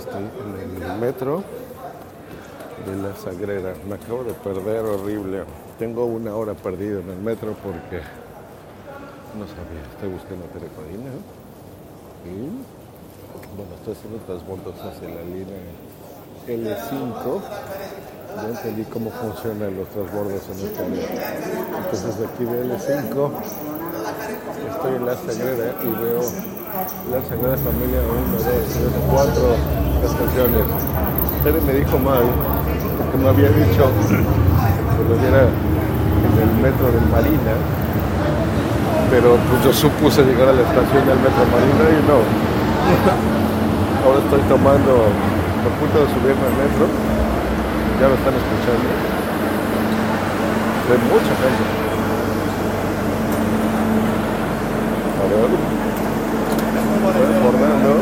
Estoy en el metro de la Sagrera. Me acabo de perder horrible. Tengo una hora perdida en el metro porque no sabía. Estoy buscando telecodina. Y bueno, estoy haciendo transbordos hacia la línea L5. Ya entendí cómo funcionan los transbordos en esta línea. Entonces de aquí de L5 estoy en la Sagrera y veo la Sagrada Familia 1, 2, 3, 4 estaciones. Tere me dijo mal porque me había dicho que lo viera en el metro de Marina, pero pues yo supuse llegar a la estación del metro Marina y no. Ahora estoy tomando, a punto de subirme al metro, ya lo están escuchando. Hay mucha gente. A ver. Estoy acordando.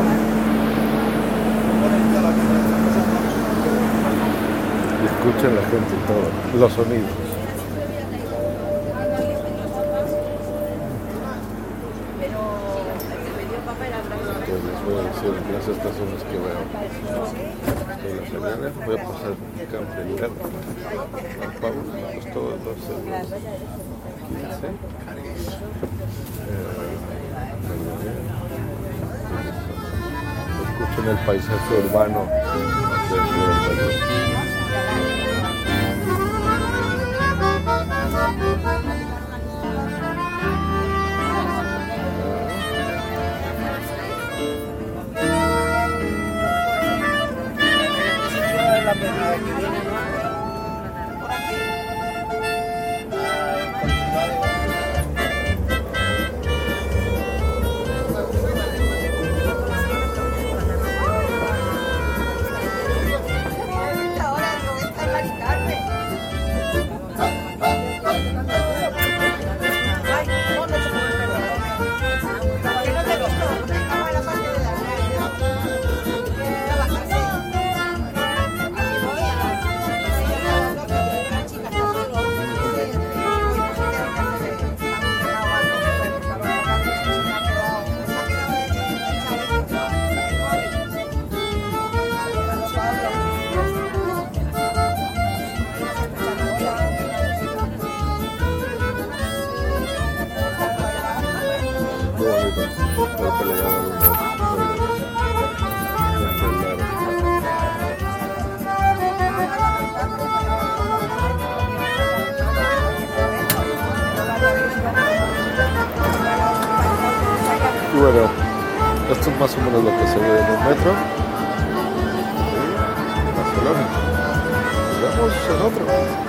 Y escuchen la gente y todo, los sonidos. Pues les voy a decir las estaciones que veo. En la Sagrada, voy a pasar Campbell, San Pablo, pues todo el 12, 15. Escuchen el paisaje urbano. Bueno, esto es más o menos lo que se ve en el metro. Barcelona. Nos vemos en otro.